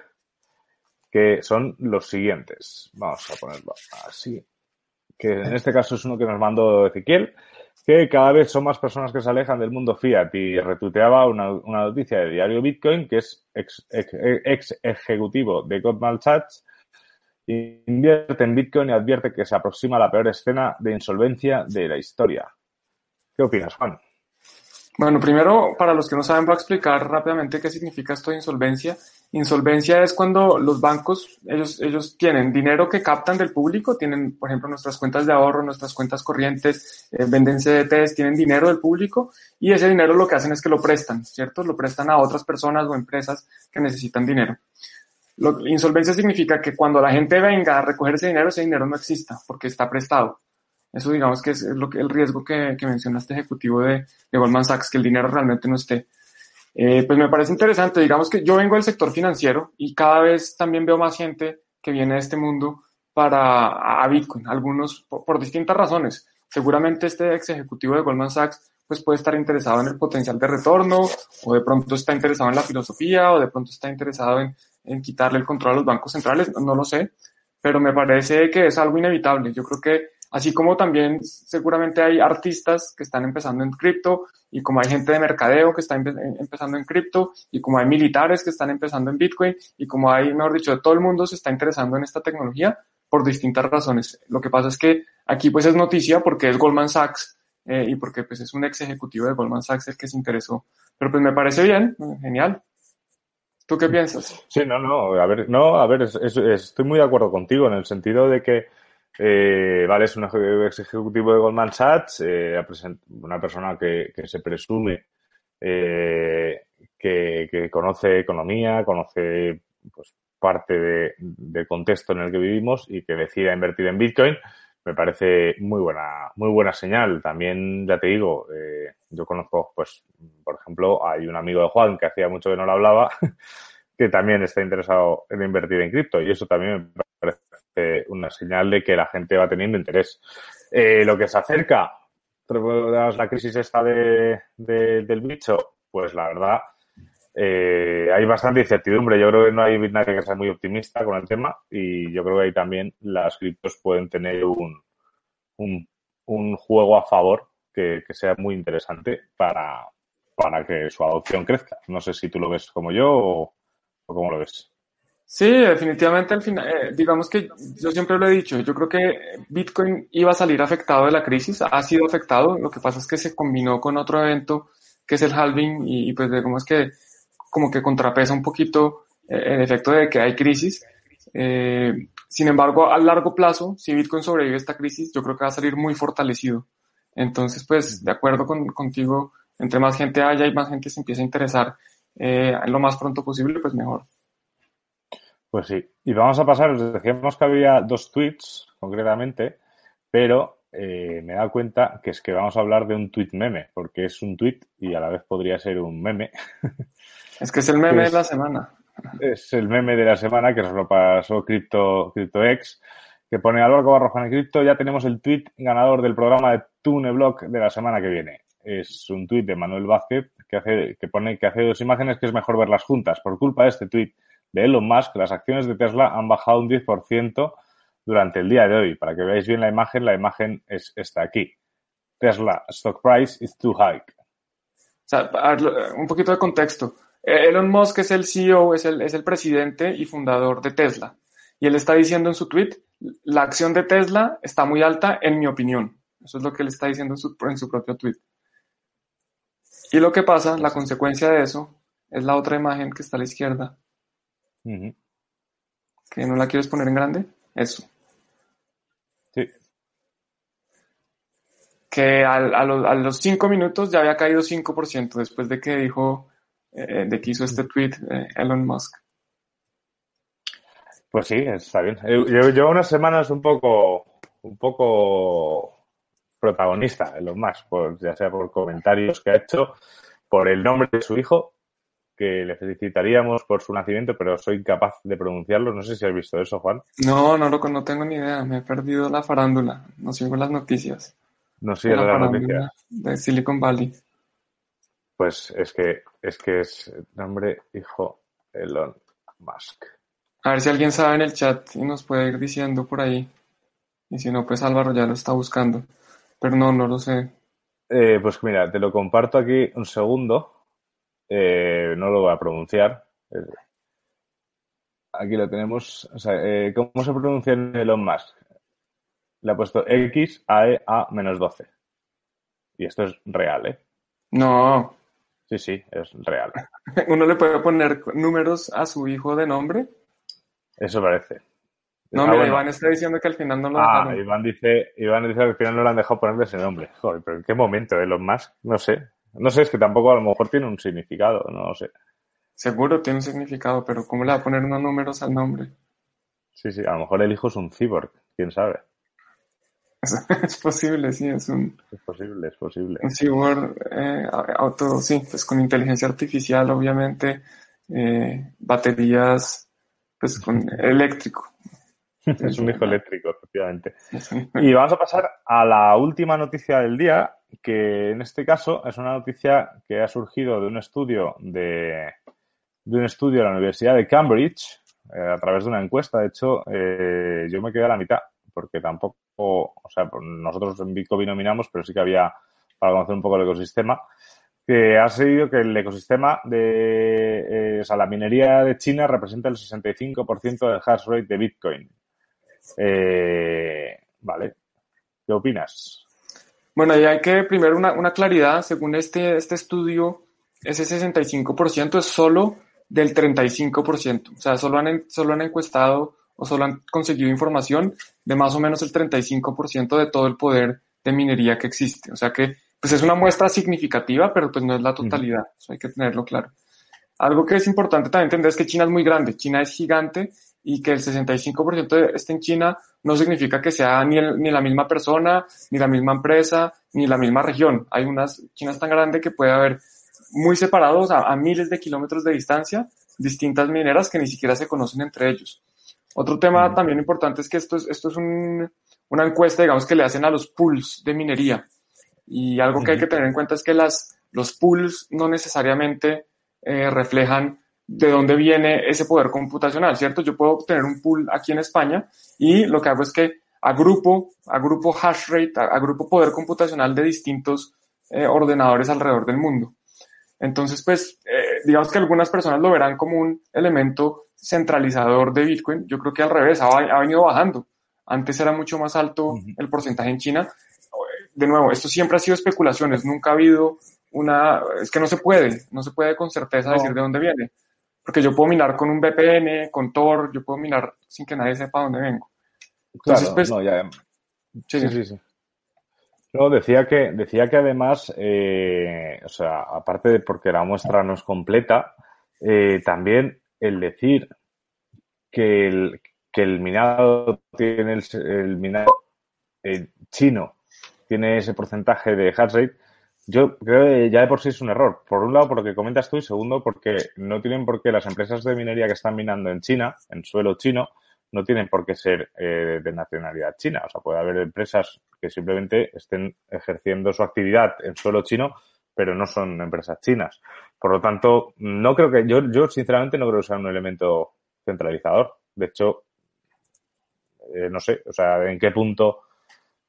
que son los siguientes. Vamos a ponerlo así. Que en este caso es uno que nos mandó Ezequiel, que cada vez son más personas que se alejan del mundo fiat y retuiteaba una, una noticia de Diario Bitcoin, que es ex, ex, ex ejecutivo de Goldman Sachs, invierte en Bitcoin y advierte que se aproxima la peor escena de insolvencia de la historia. ¿Qué opinas, Juan? Bueno, primero, para los que no saben, voy a explicar rápidamente qué significa esto de insolvencia. Insolvencia es cuando los bancos, ellos, ellos tienen dinero que captan del público, tienen, por ejemplo, nuestras cuentas de ahorro, nuestras cuentas corrientes, eh, venden CDTs, tienen dinero del público y ese dinero lo que hacen es que lo prestan, ¿cierto? Lo prestan a otras personas o empresas que necesitan dinero. Insolvencia significa que cuando la gente venga a recoger ese dinero, ese dinero no exista porque está prestado. Eso digamos que es lo que, el riesgo que, que menciona este ejecutivo de, de, Goldman Sachs, que el dinero realmente no esté. Eh, pues me parece interesante, digamos que yo vengo del sector financiero y cada vez también veo más gente que viene de este mundo para a Bitcoin, algunos por, por distintas razones. Seguramente este ex ejecutivo de Goldman Sachs pues puede estar interesado en el potencial de retorno o de pronto está interesado en la filosofía o de pronto está interesado en, en quitarle el control a los bancos centrales, no, no lo sé, pero me parece que es algo inevitable. Yo creo que Así como también seguramente hay artistas que están empezando en cripto y como hay gente de mercadeo que está empezando en cripto y como hay militares que están empezando en Bitcoin y como hay, mejor dicho, todo el mundo se está interesando en esta tecnología por distintas razones. Lo que pasa es que aquí pues es noticia porque es Goldman Sachs eh, y porque pues es un ex ejecutivo de Goldman Sachs el que se interesó. Pero pues me parece bien, genial. ¿Tú qué piensas? Sí, no, no, a ver, no, a ver, estoy muy de acuerdo contigo en el sentido de que, eh, vale, es un ex ejecutivo de Goldman Sachs, eh, una persona que, se presume eh, que, conoce economía, conoce pues, parte de, del contexto en el que vivimos y que decida invertir en Bitcoin me parece muy buena, muy buena señal. También, ya te digo, eh, yo conozco, pues, por ejemplo, hay un amigo de Juan que hacía mucho que no lo hablaba, que también está interesado en invertir en cripto y eso también me parece una señal de que la gente va teniendo interés. Eh, lo que se acerca, la crisis esta de, del bicho, pues la verdad, eh, hay bastante incertidumbre. Yo creo que no hay nadie que sea muy optimista con el tema y yo creo que ahí también las criptos pueden tener un, un, juego a favor que, sea muy interesante para, para que su adopción crezca. No sé si tú lo ves como yo o, cómo lo ves. Sí, definitivamente al final, eh, digamos que yo siempre lo he dicho, yo creo que Bitcoin iba a salir afectado de la crisis, ha sido afectado, lo que pasa es que se combinó con otro evento que es el halving y, y pues digamos que como que contrapesa un poquito eh, el efecto de que hay crisis. Eh, sin embargo, a largo plazo, si Bitcoin sobrevive esta crisis, yo creo que va a salir muy fortalecido. Entonces, pues, de acuerdo con, contigo, entre más gente haya y más gente se empiece a interesar eh, lo más pronto posible, pues mejor. Pues sí. Y vamos a pasar, os decíamos que había dos tweets, concretamente, pero eh, me he dado cuenta que es que vamos a hablar de un tweet meme, porque es un tweet y a la vez podría ser un meme. Es que es el meme de la semana. Es el meme de la semana que nos lo pasó Crypto, CryptoX, que pone Álvaro Barro en Cripto, ya tenemos el tweet ganador del programa de TuneBlock de la semana que viene. Es un tweet de Manuel Vázquez que, hace, que pone que hace dos imágenes que es mejor verlas juntas. Por culpa de este tweet de Elon Musk, las acciones de Tesla han bajado un 10% durante el día de hoy. Para que veáis bien la imagen, la imagen es esta aquí. Tesla stock price is too high. Un poquito de contexto. Eh, Elon Musk es el CEO, es el, es el presidente y fundador de Tesla. Y él está diciendo en su tweet, la acción de Tesla está muy alta en mi opinión. Eso es lo que él está diciendo en su propio tweet. Y lo que pasa, la consecuencia de eso, es la otra imagen que está a la izquierda. ¿Que no la quieres poner en grande? Eso. Sí. Que a, a, los, a los cinco minutos ya había caído 5% después de que dijo eh, de que hizo este tweet eh, Elon Musk. Pues sí, está bien. Llevo unas semanas un poco, un poco protagonista Elon Musk, por, ya sea por comentarios que ha hecho, por el nombre de su hijo, que le felicitaríamos por su nacimiento, pero soy incapaz de pronunciarlo. No sé si has visto eso, Juan. No, no, lo, no tengo ni idea. Me he perdido la farándula. No sigo las noticias. No sigo las noticias. De Silicon Valley. Pues es que es que es nombre hijo Elon Musk. A ver si alguien sabe en el chat y nos puede ir diciendo por ahí. Y si no, pues Álvaro ya lo está buscando. Pero no, no lo sé. Eh, pues mira, te lo comparto aquí un segundo. Eh, no lo voy a pronunciar. Eh, aquí lo tenemos. O sea, ¿Cómo se pronuncia en Elon Musk? Le ha puesto X A E A menos 12. Y esto es real, ¿eh? No. Sí, sí, es real. ¿Uno le puede poner números a su hijo de nombre? Eso parece. No, ah, mira, Iván está diciendo que al final no lo Ah, Iván dice, Iván dice que al final no le han dejado ponerle ese nombre. Joder, pero ¿en qué momento? ¿De los más? No sé. No sé, es que tampoco a lo mejor tiene un significado, no lo sé. Seguro tiene un significado, pero ¿cómo le va a poner unos números al nombre? Sí, sí, a lo mejor el hijo es un cyborg, quién sabe. es posible, sí, es un... Es posible, es posible. Un cyborg eh, auto, sí, pues con inteligencia artificial, obviamente, eh, baterías, pues con eléctrico. es un hijo eléctrico, efectivamente. Y vamos a pasar a la última noticia del día, que en este caso es una noticia que ha surgido de un estudio de, de un estudio de la Universidad de Cambridge, eh, a través de una encuesta. De hecho, yo me quedé a la mitad porque tampoco, o sea, nosotros en Bitcoin nominamos, pero sí que había para conocer un poco el ecosistema, que ha seguido que el ecosistema de, eh, o sea, la minería de China representa el 65% del hash rate de Bitcoin. Eh, vale. ¿Qué opinas? Bueno, y hay que primero una, una claridad, según este, este estudio, ese 65% es solo del 35%. O sea, solo han, solo han encuestado o solo han conseguido información de más o menos el 35% de todo el poder de minería que existe. O sea que pues es una muestra significativa, pero pues no es la totalidad. Eso hay que tenerlo claro. Algo que es importante también entender es que China es muy grande. China es gigante y que el 65% esté en China no significa que sea ni, ni la misma persona, ni la misma empresa, ni la misma región. Hay unas, China es tan grande que puede haber muy separados a, miles de kilómetros de distancia distintas mineras que ni siquiera se conocen entre ellos. Otro tema también importante es que esto es, esto es un, una encuesta, digamos, que le hacen a los pools de minería. Y algo que hay que tener en cuenta es que las, los pools no necesariamente eh, reflejan de dónde viene ese poder computacional, ¿cierto? Yo puedo tener un pool aquí en España y lo que hago es que agrupo, agrupo hash rate, agrupo poder computacional de distintos eh, ordenadores alrededor del mundo. Entonces, pues, eh, digamos que algunas personas lo verán como un elemento centralizador de Bitcoin. Yo creo que al revés, ha, venido bajando. Antes era mucho más alto el porcentaje en China. De nuevo, esto siempre ha sido especulaciones. Nunca ha habido una, es que no se puede, no se puede con certeza decir de dónde viene. Porque yo puedo minar con un VPN, con Tor, yo puedo minar sin que nadie sepa dónde vengo. Entonces, pues, no, ya. sí, sí. sí. No, decía que, decía que además, eh, o sea, aparte de porque la muestra no es completa, eh, también el decir que el, que el minado tiene el, el minado eh, chino tiene ese porcentaje de hash rate, yo creo que ya de por sí es un error. Por un lado, por lo que comentas tú, y segundo, porque no tienen por qué las empresas de minería que están minando en China, en suelo chino, no tienen por qué ser eh, de nacionalidad china. O sea, puede haber empresas que simplemente estén ejerciendo su actividad en suelo chino, pero no son empresas chinas. Por lo tanto, no creo que, yo, yo sinceramente no creo que sea un elemento centralizador. De hecho, eh, no sé, o sea, en qué punto,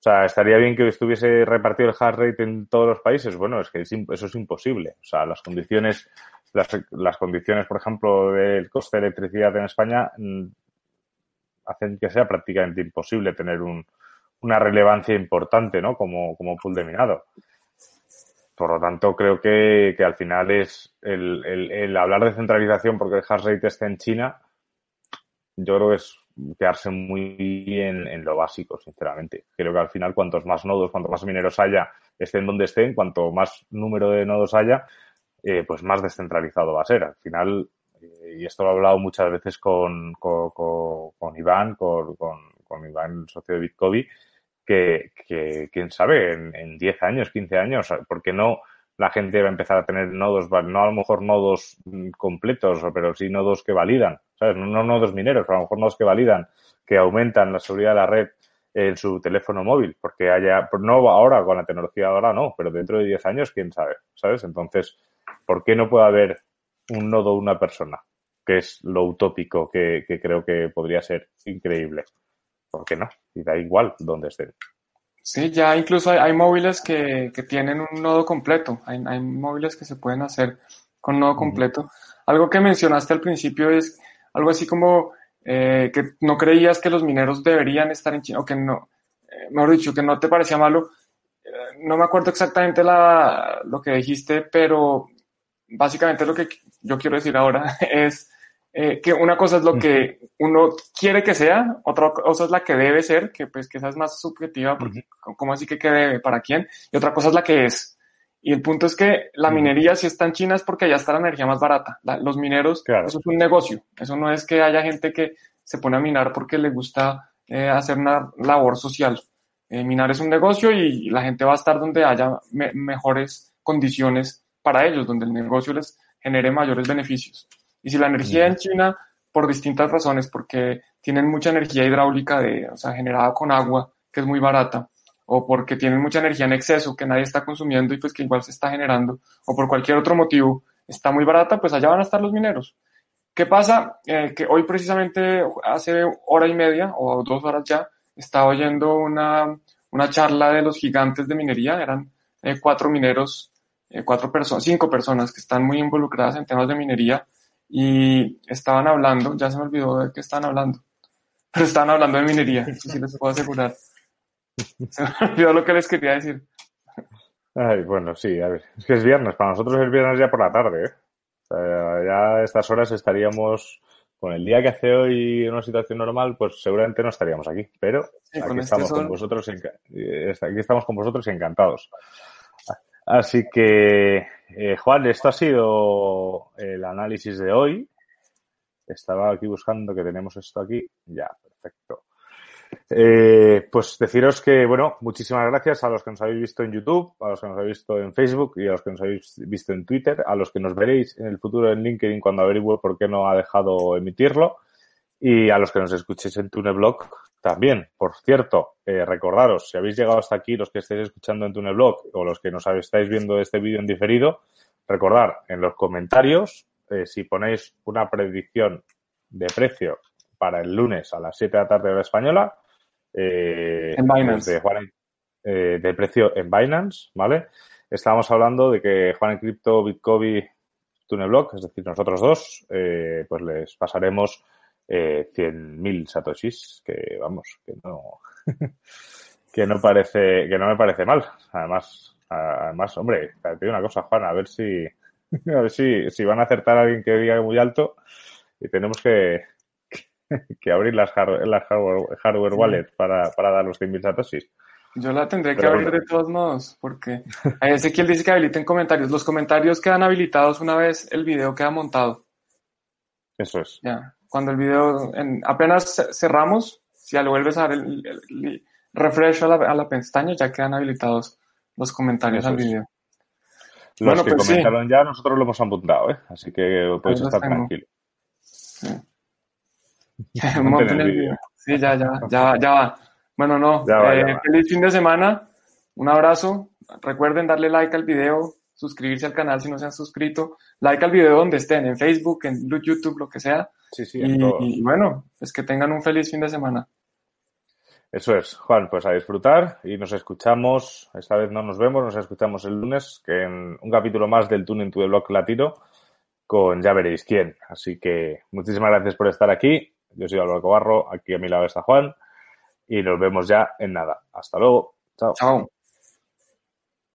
o sea, estaría bien que estuviese repartido el hash rate en todos los países. Bueno, es que eso es imposible. O sea, las condiciones, las, las condiciones, por ejemplo, del coste de electricidad en España mm, hacen que sea prácticamente imposible tener un, una relevancia importante, ¿no? Como, como pool de minado. Por lo tanto, creo que, que al final es el, el, el, hablar de centralización porque el hash rate está en China, yo creo que es quedarse muy en, en, lo básico, sinceramente. Creo que al final cuantos más nodos, cuanto más mineros haya, estén donde estén, cuanto más número de nodos haya, eh, pues más descentralizado va a ser. Al final, y esto lo he hablado muchas veces con, con, con, Iván, con, Iván, socio de Bitcoin, que, que quién sabe, en, 10 años, 15 años, porque no la gente va a empezar a tener nodos, no a lo mejor nodos completos, pero sí nodos que validan, ¿sabes? No nodos mineros, a lo mejor nodos que validan, que aumentan la seguridad de la red en su teléfono móvil, porque haya, no ahora con la tecnología ahora no, pero dentro de 10 años, quién sabe, ¿sabes? Entonces, ¿por qué no puede haber un nodo una persona, que es lo utópico que, que creo que podría ser increíble. ¿Por qué no? Y da igual donde estén. Sí, ya incluso hay, hay móviles que, que, tienen un nodo completo. Hay, hay, móviles que se pueden hacer con nodo completo. Algo que mencionaste al principio es algo así como eh, que no creías que los mineros deberían estar en China, o que no, eh, mejor dicho, que no te parecía malo. Eh, no me acuerdo exactamente la, lo que dijiste, pero básicamente lo que yo quiero decir ahora es eh, que una cosa es lo que uno quiere que sea, otra cosa es la que debe ser, que pues que esa es más subjetiva, porque ¿cómo así que qué debe? ¿Para quién? Y otra cosa es la que es. Y el punto es que la minería si está en China es porque allá está la energía más barata. los mineros, eso es un negocio. Eso no es que haya gente que se pone a minar porque le gusta eh, hacer una labor social. Eh, minar es un negocio y la gente va a estar donde haya mejores condiciones para ellos, donde el negocio les genere mayores beneficios. Y si la energía en China, por distintas razones, porque tienen mucha energía hidráulica, de, o sea, generada con agua, que es muy barata, o porque tienen mucha energía en exceso que nadie está consumiendo y pues que igual se está generando, o por cualquier otro motivo está muy barata, pues allá van a estar los mineros. ¿Qué pasa? Eh, que hoy precisamente, hace hora y media o dos horas ya, estaba oyendo una, una charla de los gigantes de minería, eran eh, cuatro mineros, eh, cuatro personas, cinco personas que están muy involucradas en temas de minería y estaban hablando, ya se me olvidó de qué estaban hablando, pero estaban hablando de minería, eso sí les puedo asegurar. Se me olvidó lo que les quería decir. Ay, bueno, sí, a ver, es que es viernes, para nosotros es viernes ya por la tarde, ¿eh? O sea, ya a estas horas estaríamos, con el día que hace hoy en una situación normal, pues seguramente no estaríamos aquí, pero Sí, aquí con este estamos con vosotros, eh, aquí estamos con vosotros encantados. Así que, eh, Juan, esto ha sido el análisis de hoy. Estaba aquí buscando que tenemos esto aquí. Ya, perfecto. Eh, pues deciros que, bueno, muchísimas gracias a los que nos habéis visto en YouTube, a los que nos habéis visto en Facebook y a los que nos habéis visto en Twitter, a los que nos veréis en el futuro en LinkedIn cuando averigüe por qué no ha dejado emitirlo y a los que nos escuchéis en TuneBlog también. Por cierto, eh, recordaros, si habéis llegado hasta aquí, los que estáis escuchando en TuneBlog o los que nos estáis viendo este vídeo en diferido, recordar en los comentarios, eh, si ponéis una predicción de precio para el lunes a las 7 de la tarde hora española, eh, En Binance. de, Juan, eh, de precio en Binance, ¿vale? Estábamos hablando de que Juan en Crypto, Bitcoin, TuneBlock, es decir, nosotros dos, eh, pues les pasaremos eh, 100.000 satoshis, que vamos, que no, que no parece, que no me parece mal. Además, además, hombre, te digo una cosa, Juan, a ver si, a ver si, si van a acertar a alguien que diga muy alto y tenemos que, que abrir las, hard- las hardware, wallet para, para dar los 100.000 satoshis. Yo la tendré que abrir de todos modos, porque a Ezequiel dice que habiliten comentarios. Los comentarios quedan habilitados una vez el video queda montado. Eso es. Ya, cuando el video, en- apenas ce- cerramos, si lo vuelves a dar el, el- el refresh a la, a la pestaña, ya quedan habilitados los comentarios Eso al es. video. Los Bueno, que pues sí. comentaron ya, nosotros lo hemos apuntado, ¿eh? Así que podéis estar tranquilos. Monten el video. Sí, ya, ya, ya, ya va. Bueno, no. Ya va, eh, ya va. Feliz fin de semana. Un abrazo. Recuerden darle like al video, suscribirse al canal si no se han suscrito. Like al video donde estén, en Facebook, en YouTube, lo que sea. Sí, sí, Y, bueno, pues que tengan un feliz fin de semana. Eso es, Juan, pues a disfrutar y nos escuchamos, esta vez no nos vemos, nos escuchamos el lunes, que en un capítulo más del Tuning to the Block Latino, con ya veréis quién. Así que muchísimas gracias por estar aquí. Yo soy Álvaro Cobarro, aquí a mi lado está Juan, y nos vemos ya en nada. Hasta luego. Chao. Chao.